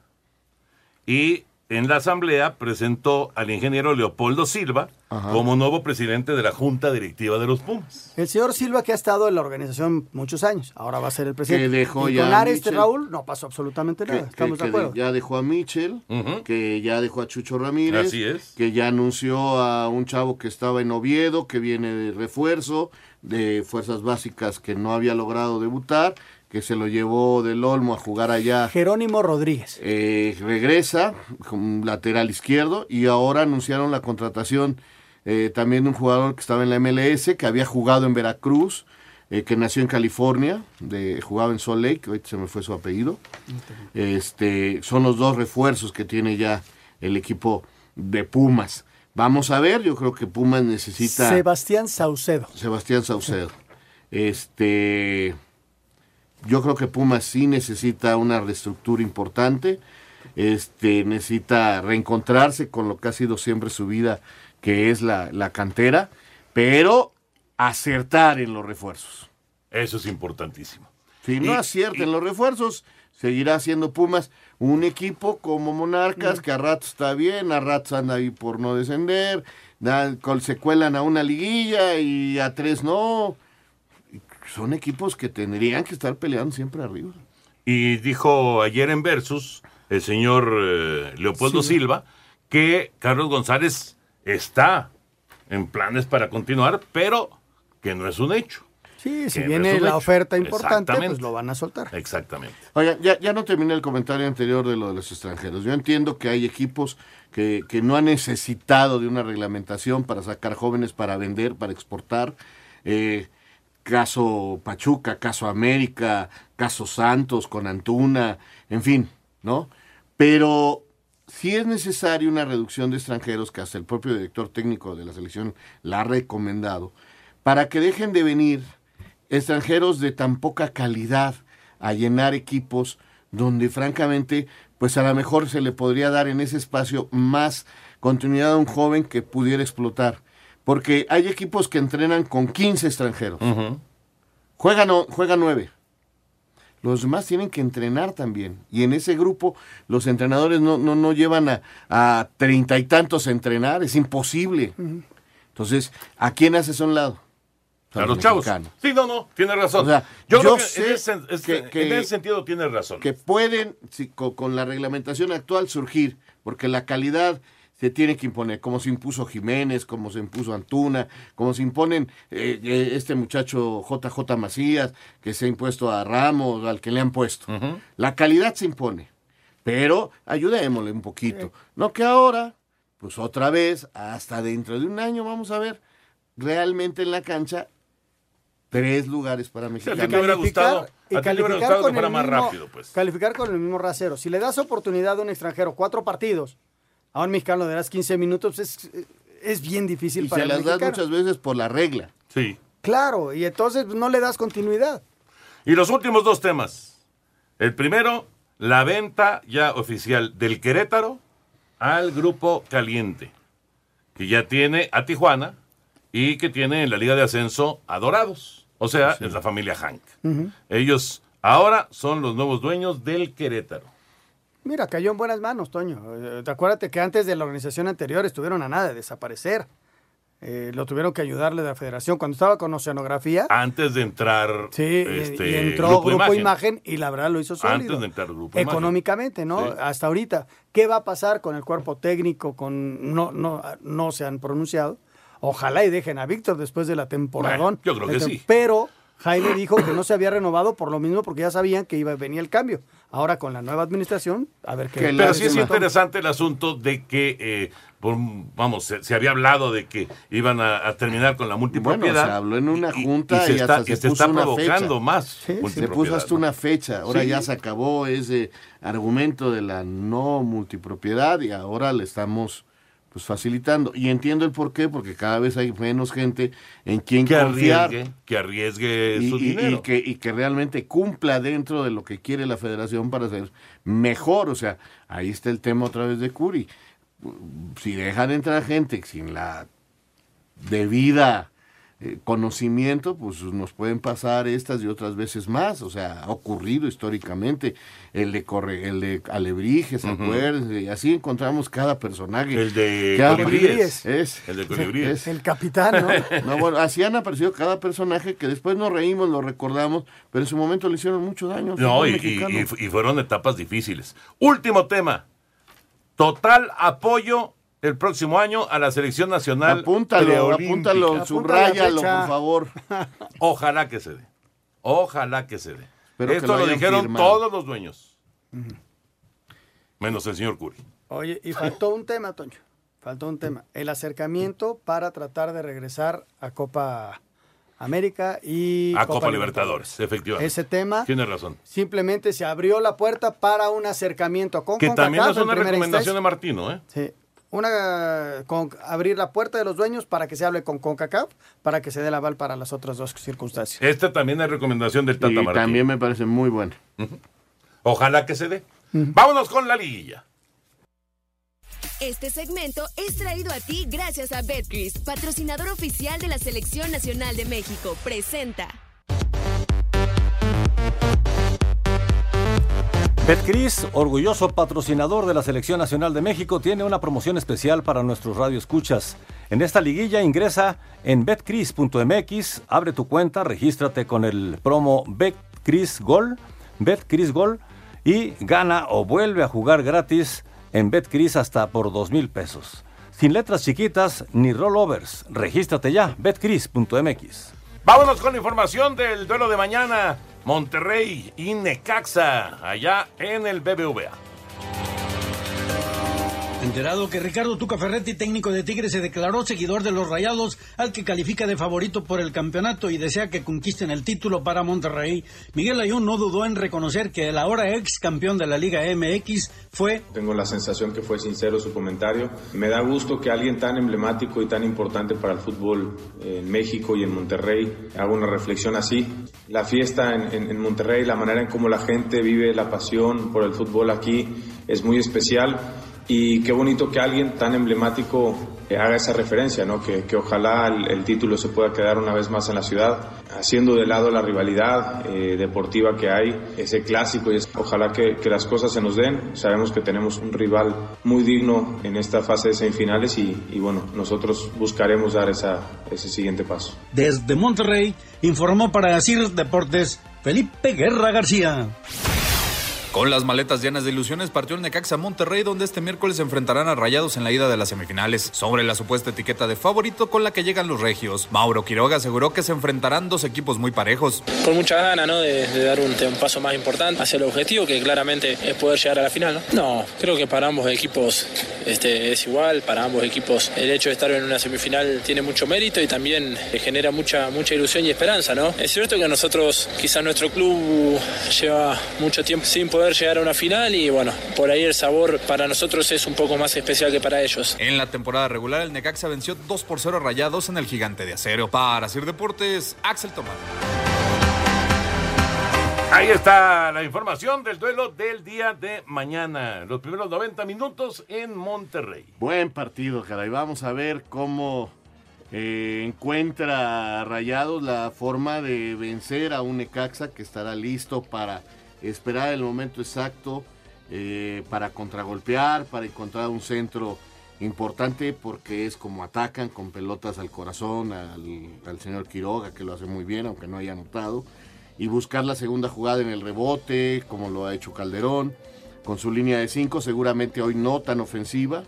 Y en la asamblea presentó al ingeniero Leopoldo Silva Ajá. como nuevo presidente de la junta directiva de los Pumas. El señor Silva que ha estado en la organización muchos años, ahora va a ser el presidente. Que dejó y ya con a Ares de. Raúl no pasó absolutamente nada, que, estamos que- de que acuerdo. ya dejó a Michel, que ya dejó a Chucho Ramírez, Así es. que ya anunció a un chavo que estaba en Oviedo, que viene de refuerzo, de fuerzas básicas que no había logrado debutar, que se lo llevó del Olmo a jugar allá. Jerónimo Rodríguez. Eh, regresa como lateral izquierdo y ahora anunciaron la contratación eh, también de un jugador que estaba en la MLS, que había jugado en Veracruz, eh, que nació en California, de, jugaba en Salt Lake, ahorita se me fue su apellido. Este, son los dos refuerzos que tiene ya el equipo de Pumas. Vamos a ver, yo creo que Pumas necesita... Sebastián Saucedo. Sebastián Saucedo. Este, yo creo que Pumas sí necesita una reestructura importante. Este, necesita reencontrarse con lo que ha sido siempre su vida, que es la, la cantera, pero acertar en los refuerzos. Eso es importantísimo. Si no Y- acierta en los refuerzos, seguirá siendo Pumas un equipo como Monarcas, que a ratos está bien, a ratos anda ahí por no descender, da- se cuelan a una liguilla y a tres no. Son equipos que tendrían que estar peleando siempre arriba. Y dijo ayer en Versus el señor eh, Leopoldo Silva que Carlos González está en planes para continuar, pero que no es un hecho. Sí, si viene la hecho. oferta importante, pues lo van a soltar. Exactamente. Oigan, ya, ya no terminé el comentario anterior de lo de los extranjeros. Yo entiendo que hay equipos que, que no han necesitado de una reglamentación para sacar jóvenes, para vender, para exportar. Eh, caso Pachuca, caso América, caso Santos con Antuna, en fin, ¿no? Pero si es necesaria una reducción de extranjeros, que hasta el propio director técnico de la selección la ha recomendado, para que dejen de venir extranjeros de tan poca calidad a llenar equipos donde francamente, pues a lo mejor se le podría dar en ese espacio más continuidad a un joven que pudiera explotar. Porque hay equipos que entrenan con 15 extranjeros. juegan, juegan 9. Los demás tienen que entrenar también. Y en ese grupo los entrenadores no, no, no llevan a treinta y tantos a entrenar. Es imposible. Entonces, ¿a quién haces a un lado? A los chavos. Sí, no, no, tiene razón. yo, creo que, en, ese, en, ese, sentido tiene razón. Que pueden, con, la reglamentación actual, surgir, porque la calidad se tiene que imponer, como se impuso Jiménez, como se impuso Antuna, como se imponen eh, eh, este muchacho JJ Macías, que se ha impuesto a Ramos, al que le han puesto. La calidad se impone, pero ayudémosle un poquito. No que ahora, pues otra vez, hasta dentro de un año, vamos a ver realmente en la cancha tres lugares para México. a ti hubiera gustado, y calificar con el más mismo, rápido, pues. Calificar con el mismo rasero. Si le das oportunidad a un extranjero, cuatro partidos, a un mexicano le das 15 minutos, es, es bien difícil y para se las das muchas veces por la regla. Sí. Claro, y entonces no le das continuidad. Y los últimos dos temas. El primero, la venta ya oficial del Querétaro al Grupo Caliente, que ya tiene a Tijuana y que tiene en la Liga de Ascenso a Dorados. O sea, es la familia Hank. Ellos ahora son los nuevos dueños del Querétaro. Mira, cayó en buenas manos, Toño. Eh, acuérdate que antes de la organización anterior estuvieron a nada de desaparecer. Eh, lo tuvieron que ayudarle de la federación cuando estaba con Oceanografía. Antes de entrar. Sí, este, y entró Grupo, Imagen. y la verdad lo hizo sólido. Antes de entrar Grupo Económicamente, ¿no? Hasta ahorita. ¿Qué va a pasar con el cuerpo técnico? Con No, no, no se han pronunciado. Ojalá y dejen a Víctor después de la temporada. yo creo que sí. Pero Jaime dijo que no se había renovado por lo mismo porque ya sabían que iba a venir el cambio. Ahora con la nueva administración, a ver qué. Pero sí es interesante el asunto de que, eh, vamos, se, había hablado de que iban a, terminar con la multipropiedad. Bueno, se habló en una junta y, se, está, se, está provocando más. se puso hasta una fecha. Ahora ya se acabó ese argumento de la no multipropiedad y ahora le estamos pues facilitando. Y entiendo el por qué, porque cada vez hay menos gente en quien que confiar. Arriesgue, que arriesgue y, su dinero. Y que, y que realmente cumpla dentro de lo que quiere la federación para ser mejor. O sea, ahí está el tema otra vez de Curi. Si dejan entrar gente sin la debida eh, conocimiento, pues nos pueden pasar estas y otras veces más. O sea, ha ocurrido históricamente. El de, corre, el de Alebrije, ¿se Y así encontramos cada personaje. El de Colibríes. Es, el de Colibríes. El capitán, ¿no? bueno, así han aparecido cada personaje que después nos reímos, lo recordamos, pero en su momento le hicieron mucho daño. No, y, y fueron etapas difíciles. Último tema. Total apoyo el próximo año a la selección nacional. Apúntalo, apúntalo, subrayalo, por favor. Ojalá que se dé. Ojalá que se dé. Esto lo, dijeron todos los dueños. Menos el señor Curi. Oye, y faltó un tema, Toño. Faltó un tema. El acercamiento para tratar de regresar a Copa América y a Copa, Libertadores, efectivamente. Ese tema. Tiene razón. Simplemente se abrió la puerta para un acercamiento con Que también es una recomendación de Martino, ¿eh? Sí una con abrir la puerta de los dueños para que se hable con CONCACAF para que se dé la aval para las otras dos circunstancias. Esta también es recomendación del Tata y También me parece muy buena. Ojalá que se dé. Vámonos con la liguilla. Este segmento es traído a ti gracias a Betcris, patrocinador oficial de la Selección Nacional de México. Presenta. Betcris, orgulloso patrocinador de la Selección Nacional de México, tiene una promoción especial para nuestros radioescuchas. En esta liguilla ingresa en betcris.mx, abre tu cuenta, regístrate con el promo Betcris Gol y gana o vuelve a jugar gratis en Betcris hasta por dos mil pesos. Sin letras chiquitas ni rollovers, regístrate ya, betcris.mx. Vámonos con la información del duelo de mañana. Monterrey y Necaxa, allá en el BBVA. En enterado que Ricardo Tuca Ferretti, técnico de Tigres, se declaró seguidor de los Rayados, al que califica de favorito por el campeonato y desea que conquisten el título para Monterrey. Miguel Ayón no dudó en reconocer que el ahora ex campeón de la Liga MX fue... Tengo la sensación que fue sincero su comentario. Me da gusto que alguien tan emblemático y tan importante para el fútbol en México y en Monterrey haga una reflexión así. La fiesta en, en Monterrey, la manera en cómo la gente vive la pasión por el fútbol aquí es muy especial y qué bonito que alguien tan emblemático haga esa referencia, ¿no? que, que ojalá el, el, título se pueda quedar una vez más en la ciudad, haciendo de lado la rivalidad eh, deportiva que hay, ese clásico, y es, ojalá que, que, las cosas se nos den. Sabemos que tenemos un rival muy digno en esta fase de semifinales y, y bueno, nosotros buscaremos dar esa, ese siguiente paso. Desde Monterrey, informó para CIR Deportes Felipe Guerra García. Con las maletas llenas de ilusiones partió el Necaxa Monterrey donde este miércoles se enfrentarán a Rayados en la ida de las semifinales. Sobre la supuesta etiqueta de favorito con la que llegan los regios, Mauro Quiroga aseguró que se enfrentarán dos equipos muy parejos. Con mucha gana ¿no? de, dar un, un, paso más importante hacia el objetivo que claramente es poder llegar a la final. No, no creo que para ambos equipos este, es igual, para ambos equipos el hecho de estar en una semifinal tiene mucho mérito y también genera mucha, mucha ilusión y esperanza. ¿no? Es cierto que nosotros, quizás nuestro club lleva mucho tiempo sin poder llegar a una final y bueno, por ahí el sabor para nosotros es un poco más especial que para ellos. En la temporada regular el Necaxa venció 2 por 0 rayados en el gigante de acero. Para Sir Deportes, Axel Tomás. Ahí está la información del duelo del día de mañana. Los primeros 90 minutos en Monterrey. Buen partido, caray. Vamos a ver cómo eh, encuentra Rayados la forma de vencer a un Necaxa que estará listo para esperar el momento exacto eh, para contragolpear, para encontrar un centro importante porque es como atacan con pelotas al corazón al, señor Quiroga que lo hace muy bien aunque no haya anotado. Y buscar la segunda jugada en el rebote como lo ha hecho Calderón con su línea de 5 seguramente hoy no tan ofensiva.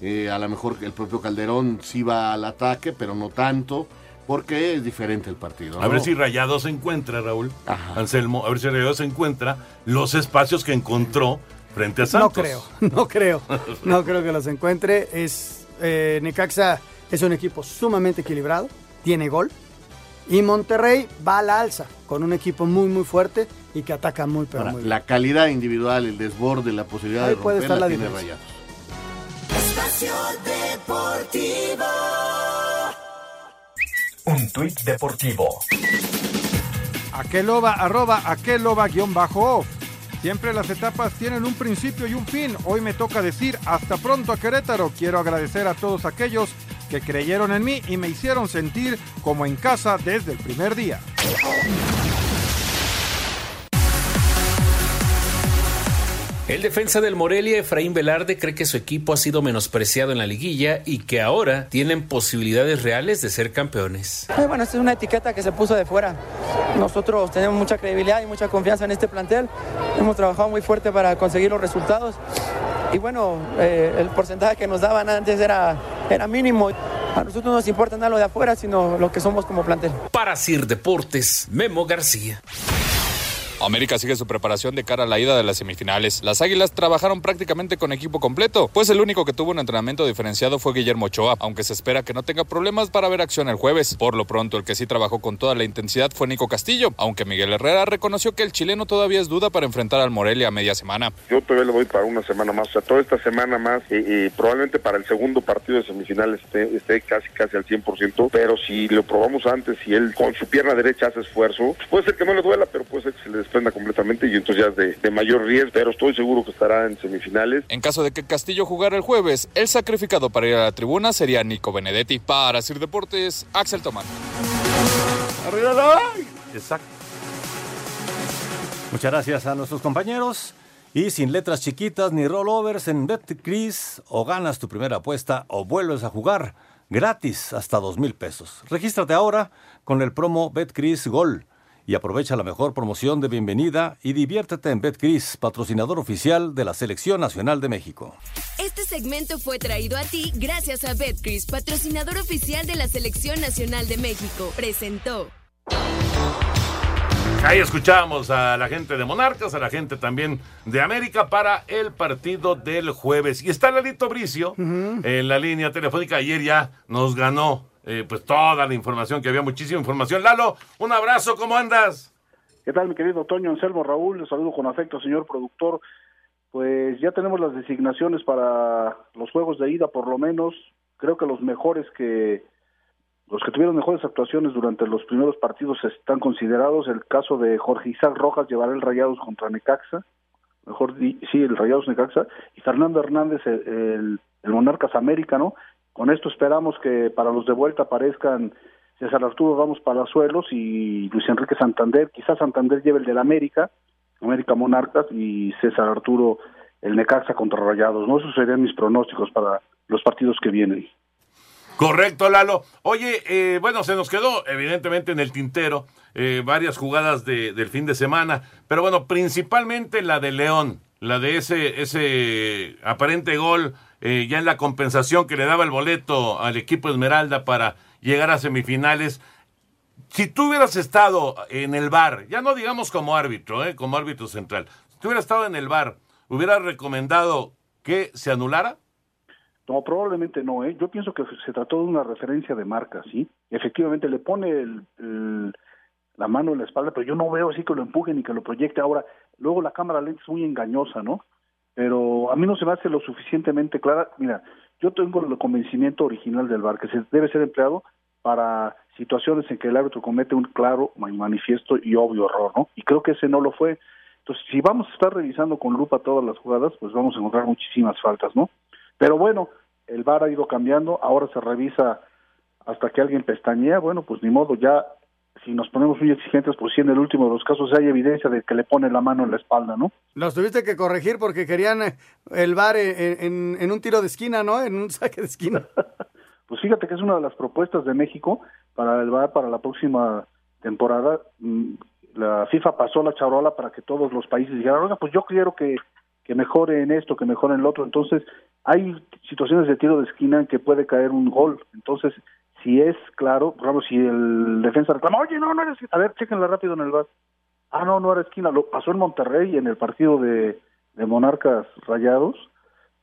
Eh, a lo mejor el propio Calderón sí va al ataque pero no tanto porque es diferente el partido. ¿no? A ver si Rayados encuentra, Raúl, Ajá. Anselmo, a ver si Rayados encuentra los espacios que encontró frente a Santos. No creo, no creo, no creo que los encuentre. Es eh, Necaxa es un equipo sumamente equilibrado, tiene gol y Monterrey va a la alza con un equipo muy muy fuerte y que ataca muy pero Ahora, muy bien. La calidad individual, el desborde, la posibilidad Ahí de puede romper estar la tiene diferencia. Rayados. Espacio Deportivo. Un tuit deportivo. Aqueloba, arroba, aqueloba, guion bajo off. Siempre las etapas tienen un principio y un fin. Hoy me toca decir hasta pronto a Querétaro. Quiero agradecer a todos aquellos que creyeron en mí y me hicieron sentir como en casa desde el primer día. El defensa del Morelia, Efraín Velarde, cree que su equipo ha sido menospreciado en la liguilla y que ahora tienen posibilidades reales de ser campeones. Eh, bueno, esta es una etiqueta que se puso de fuera. Nosotros tenemos mucha credibilidad y mucha confianza en este plantel. Hemos trabajado muy fuerte para conseguir los resultados. Y bueno, eh, el porcentaje que nos daban antes era, era mínimo. A nosotros no nos importa nada lo de afuera, sino lo que somos como plantel. Para Sir Deportes, Memo García. América sigue su preparación de cara a la ida de las semifinales. Las Águilas trabajaron prácticamente con equipo completo, pues el único que tuvo un entrenamiento diferenciado fue Guillermo Ochoa, aunque se espera que no tenga problemas para ver acción el jueves. Por lo pronto, el que sí trabajó con toda la intensidad fue Nico Castillo, aunque Miguel Herrera reconoció que el chileno todavía es duda para enfrentar al Morelia a media semana. Yo todavía le voy para una semana más, o sea, toda esta semana más y, probablemente para el segundo partido de semifinales esté, casi casi al 100%, pero si lo probamos antes y él con su pierna derecha hace esfuerzo, pues puede ser que no le duela, pero puede ser que se le desprenda completamente y entonces ya es de, de mayor riesgo, pero estoy seguro que estará en semifinales. En caso de que Castillo jugara el jueves, el sacrificado para ir a la tribuna sería Nico Benedetti. Para Sir Deportes, Axel Tomás. ¡Arriba la Exacto. Muchas gracias a nuestros compañeros. Y sin letras chiquitas ni rollovers en BetCris, o ganas tu primera apuesta o vuelves a jugar gratis hasta dos mil pesos. Regístrate ahora con el promo BetCris Gol y aprovecha la mejor promoción de bienvenida y diviértete en BetCris, patrocinador oficial de la Selección Nacional de México. Este segmento fue traído a ti gracias a Betcris, patrocinador oficial de la Selección Nacional de México. Presentó. Ahí escuchamos a la gente de Monarcas, a la gente también de América para el partido del jueves. Y está Lalito Bricio en la línea telefónica. Ayer ya nos ganó eh, pues toda la información, que había muchísima información. Lalo, un abrazo, ¿cómo andas? ¿Qué tal, mi querido Toño Anselmo Raúl? Les saludo con afecto, señor productor. Pues ya tenemos las designaciones para los juegos de ida, por lo menos. Creo que los mejores que los que tuvieron mejores actuaciones durante los primeros partidos están considerados. El caso de Jorge Isaac Rojas llevará el Rayados contra Necaxa. Mejor sí, el Rayados Necaxa. Y Fernando Hernández, el, el- el Monarcas América, ¿no? Con esto esperamos que para los de vuelta aparezcan César Arturo Ramos Palazuelos y Luis Enrique Santander. Quizás Santander lleve el del América, América Monarcas, y César Arturo el Necaxa contra Rayados, ¿no? Esos serían mis pronósticos para los partidos que vienen. Correcto, Lalo. Oye, eh, bueno, se nos quedó evidentemente en el tintero eh, varias jugadas de- del fin de semana, pero bueno, principalmente la de León, la de ese, ese aparente gol eh, ya en la compensación que le daba el boleto al equipo Esmeralda para llegar a semifinales. Si tú hubieras estado en el bar, ya no digamos como árbitro, eh, como árbitro central, si tú hubieras estado en el bar, ¿hubieras recomendado que se anulara? No, probablemente no, ¿eh? Yo pienso que se trató de una referencia de marca, ¿sí? Efectivamente, le pone el- la mano en la espalda, pero yo no veo así que lo empuje ni que lo proyecte. Ahora, luego la cámara lenta es muy engañosa, ¿no? Pero a mí no se me hace lo suficientemente clara. Mira, yo tengo el convencimiento original del VAR, que se debe ser empleado para situaciones en que el árbitro comete un claro, ma- manifiesto y obvio error, ¿no? Y creo que ese no lo fue. Entonces, si vamos a estar revisando con lupa todas las jugadas, pues vamos a encontrar muchísimas faltas, ¿no? Pero bueno, el VAR ha ido cambiando, ahora se revisa hasta que alguien pestañea, bueno, pues ni modo, ya si nos ponemos muy exigentes, pues si en el último de los casos hay evidencia de que le pone la mano en la espalda, ¿no? Los tuviste que corregir porque querían eh, el bar en, en- en un tiro de esquina, ¿no? En un saque de esquina. Pues fíjate que es una de las propuestas de México para el VAR para la próxima temporada. Mm, La FIFA pasó la charola para que todos los países dijeran, oiga, pues yo quiero que, que mejore en esto, que mejore en lo otro. Entonces, hay situaciones de tiro de esquina en que puede caer un gol. Entonces, si es claro, por ejemplo, si el defensa reclama, oye, no, no era esquina. A ver, chéquenla rápido en el VAR. Ah, no, no era esquina. Lo pasó en Monterrey en el partido de, Monarcas Rayados.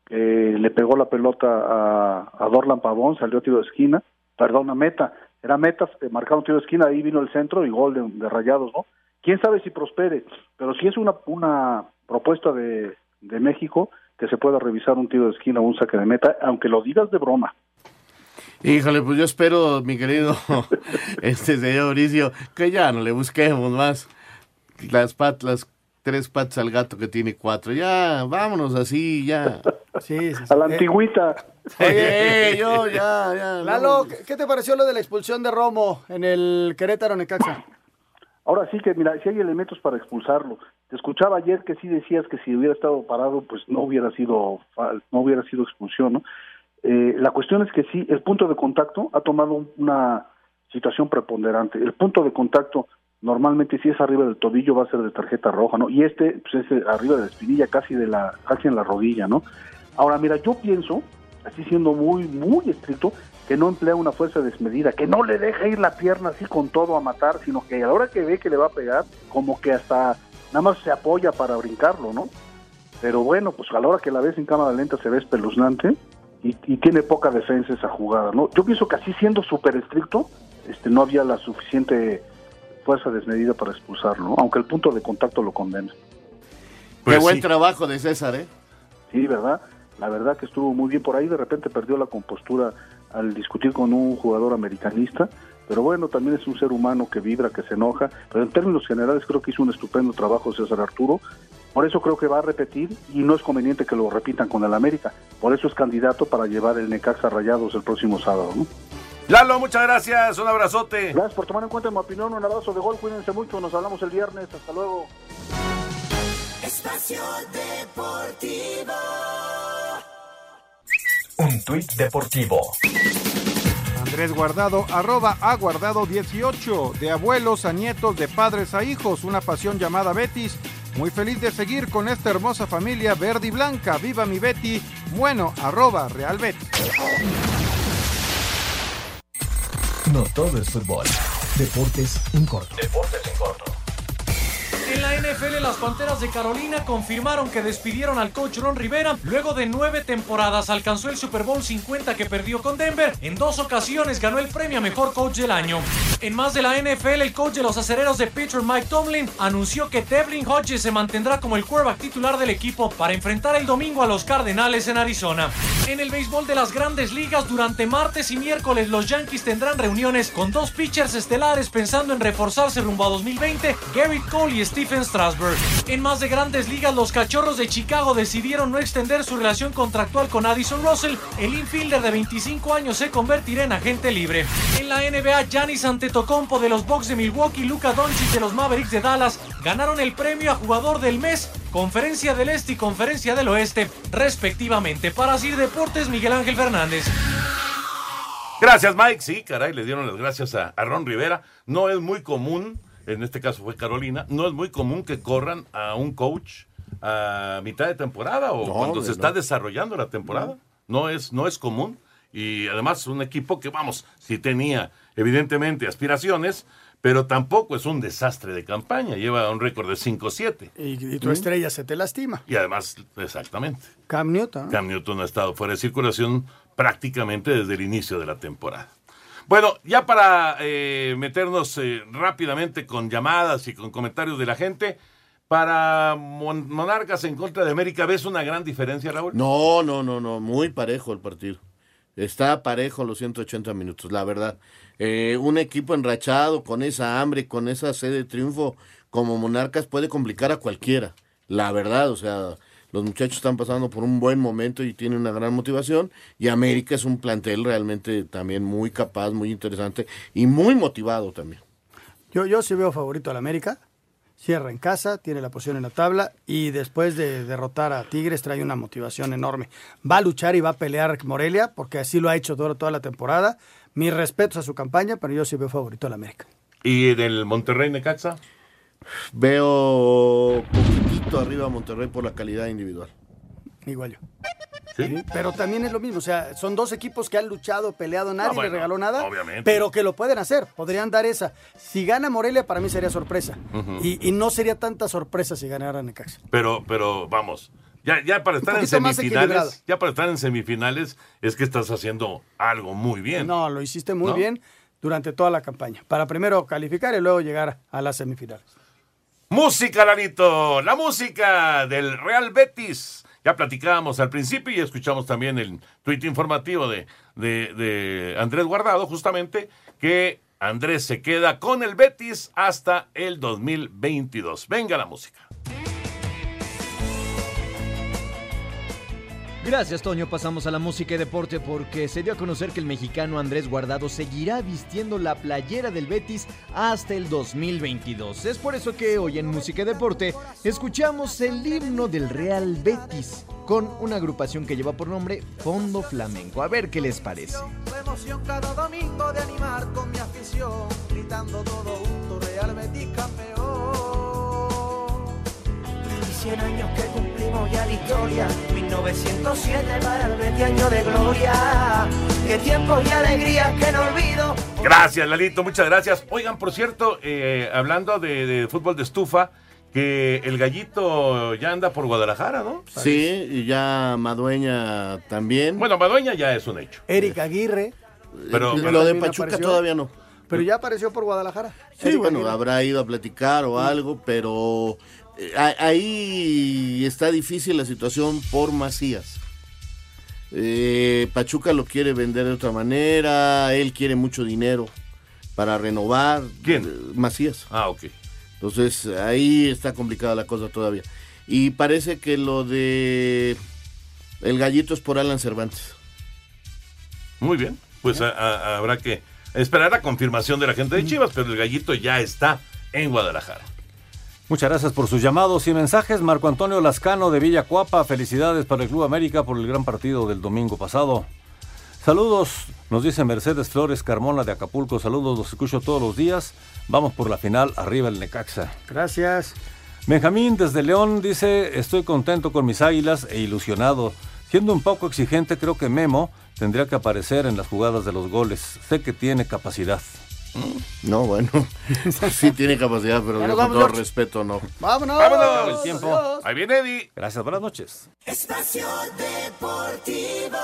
Eh, le pegó la pelota a, a Dorlan Pavón, salió tiro de esquina, perdón, a meta, era meta, eh, marcaron tiro de esquina, ahí vino el centro y gol de, de Rayados, ¿no? Quién sabe si prospere, pero si es una, una propuesta de, de México que se pueda revisar un tiro de esquina o un saque de meta, aunque lo digas de broma. Híjole, pues yo espero, mi querido este señor Mauricio, que ya no le busquemos más las patas, las tres patas al gato que tiene cuatro. Ya, vámonos así, ya. Sí, A la antigüita. Oye, yo ya, ya. Lalo, ¿qué- ¿qué te pareció lo de la expulsión de Romo en el Querétaro Necaxa? Ahora sí que, mira, si hay elementos para expulsarlo. Te escuchaba ayer que sí decías que si hubiera estado parado, pues no hubiera sido, fal- no hubiera sido expulsión, ¿no? Eh, la cuestión es que sí, el punto de contacto ha tomado un- una situación preponderante. El punto de contacto normalmente si es arriba del tobillo va a ser de tarjeta roja, ¿no? Y este pues es eh, arriba de la espinilla, casi de la, casi en la rodilla, ¿no? Ahora mira, yo pienso, así siendo muy, muy estricto, que no emplea una fuerza desmedida, que no le deja ir la pierna así con todo a matar, sino que a la hora que ve que le va a pegar, como que hasta nada más se apoya para brincarlo, ¿no? Pero bueno, pues a la hora que la ves en cámara lenta se ve espeluznante y, y tiene poca defensa esa jugada, ¿no? Yo pienso que así siendo súper estricto, este, no había la suficiente fuerza desmedida para expulsarlo, ¿no? aunque el punto de contacto lo condena. Qué buen trabajo de César, ¿eh? Sí, ¿verdad? La verdad que estuvo muy bien por ahí, de repente perdió la compostura al discutir con un jugador americanista, pero bueno, también es un ser humano que vibra, que se enoja, pero en términos generales creo que hizo un estupendo trabajo César Arturo, por eso creo que va a repetir y no es conveniente que lo repitan con el América, por eso es candidato para llevar el Necaxa Rayados el próximo sábado, ¿no? Lalo, muchas gracias, un abrazote. Gracias por tomar en cuenta mi opinión, un abrazo de gol, cuídense mucho, nos hablamos el viernes, hasta luego. Espacio Deportivo. Un tuit deportivo. Andrés Guardado, arroba a Guardado 18, de abuelos a nietos, de padres a hijos, una pasión llamada Betis. Muy feliz de seguir con esta hermosa familia verde y blanca. Viva mi Betty. Bueno, arroba Real Betis. No todo es fútbol. Deportes en corto. Deportes en corto. En la NFL, las Panteras de Carolina confirmaron que despidieron al coach Ron Rivera. Luego de nueve temporadas alcanzó el Super Bowl 50 que perdió con Denver. En dos ocasiones ganó el premio a Mejor Coach del Año. En más de la NFL, el coach de los acereros de Pittsburgh, Mike Tomlin, anunció que Devlin Hodges se mantendrá como el quarterback titular del equipo para enfrentar el domingo a los Cardenales en Arizona. En el béisbol de las grandes ligas, durante martes y miércoles, los Yankees tendrán reuniones con dos pitchers estelares pensando en reforzarse rumbo a 2020, Gary Cole y En más de grandes ligas, los cachorros de Chicago decidieron no extender su relación contractual con Addison Russell. El infielder de 25 años se convertirá en agente libre. En la NBA, Giannis Antetokounmpo de los Bucks de Milwaukee y Doncic de los Mavericks de Dallas ganaron el premio a jugador del mes, Conferencia del Este y Conferencia del Oeste, respectivamente. Para Sir Deportes, Miguel Ángel Fernández. Gracias, Mike. Sí, caray, le dieron las gracias a Ron Rivera. No es muy común, en este caso fue Carolina, no es muy común que corran a un coach a mitad de temporada o No, cuando se está desarrollando la temporada. No es, no es común. Y además un equipo que, vamos, sí tenía evidentemente aspiraciones, pero tampoco es un desastre de campaña. Lleva un récord de 5-7. Y, y tu estrella se te lastima. Y además, exactamente. Cam Newton. ¿no? Cam Newton ha estado fuera de circulación prácticamente desde el inicio de la temporada. Bueno, ya para eh, meternos eh, rápidamente con llamadas y con comentarios de la gente, para Mon- Monarcas en contra de América, ¿ves una gran diferencia, Raúl? No, no, no, no, muy parejo el partido. Está parejo los 180 minutos, la verdad. Eh, un equipo enrachado con esa hambre, con esa sed de triunfo como Monarcas puede complicar a cualquiera. La verdad, o sea, los muchachos están pasando por un buen momento y tienen una gran motivación. Y América es un plantel realmente también muy capaz, muy interesante y muy motivado también. Yo, yo sí veo favorito al América. Cierra en casa, tiene la posición en la tabla y después de derrotar a Tigres trae una motivación enorme. Va a luchar y va a pelear Morelia porque así lo ha hecho toda, toda la temporada. Mis respetos a su campaña, pero yo sí veo favorito al América. ¿Y del Monterrey Necaxa? Veo poquitito arriba a Monterrey por la calidad individual. Igual yo. Pero también es lo mismo, o sea, son dos equipos que han luchado, peleado, nadie Ah, bueno, le regaló nada, obviamente. pero que lo pueden hacer, podrían dar esa. Si gana Morelia, para mí sería sorpresa. Y, y no sería tanta sorpresa si ganara Necaxa. Pero, pero vamos, ya, ya para estar en semifinales, ya para estar en semifinales es que estás haciendo algo muy bien. No, lo hiciste muy ¿No? bien durante toda la campaña, para primero calificar y luego llegar a las semifinales. Música, Larito, la música del Real Betis. Ya platicábamos al principio y escuchamos también el tuit informativo de, de, de Andrés Guardado, justamente, que Andrés se queda con el Betis hasta el 2022. Venga la música. Gracias, Toño. Pasamos a la música y deporte porque se dio a conocer que el mexicano Andrés Guardado seguirá vistiendo la playera del Betis hasta el 2022. Es por eso que hoy en música y deporte escuchamos el himno del Real Betis con una agrupación que lleva por nombre Fondo Flamenco. A ver qué les parece. Y 100 años que cumplimos ya la historia, 1907 para el Betis año de gloria. Qué tiempos y alegrías que no olvido. Gracias, Lalito, muchas gracias. Oigan, por cierto, eh, hablando de, de fútbol de estufa, que el gallito ya anda por Guadalajara, ¿no? Sí, y ya Madueña también. Bueno, Madueña ya es un hecho. Eric Aguirre. Pero- lo de Pachuca apareció. todavía no. Pero ya apareció por Guadalajara. Sí, Eric bueno, Aguirre. habrá ido a platicar o algo, pero ahí está difícil la situación por Macías. Eh, Pachuca lo quiere vender de otra manera, él quiere mucho dinero para renovar. ¿Quién? Macías. Ah, ok. Entonces ahí está complicada la cosa todavía. Y parece que lo de el gallito es por Alan Cervantes. Muy bien, pues a- a- habrá que esperar la confirmación de la gente de Chivas, pero el gallito ya está en Guadalajara. Muchas gracias por sus llamados y mensajes. Marco Antonio Lascano de Villa Cuapa, felicidades para el Club América por el gran partido del domingo pasado. Saludos, nos dice Mercedes Flores Carmona de Acapulco. Saludos, los escucho todos los días. Vamos por la final, arriba el Necaxa. Gracias. Benjamín desde León dice, estoy contento con mis águilas e ilusionado. Siendo un poco exigente, creo que Memo tendría que aparecer en las jugadas de los goles. Sé que tiene capacidad. No, bueno. sí tiene capacidad, pero nos con vamos, todo George. respeto no. ¡Vámonos! ¡Vámonos! El tiempo. Ahí viene Eddie. Gracias, buenas noches. Espacio Deportivo.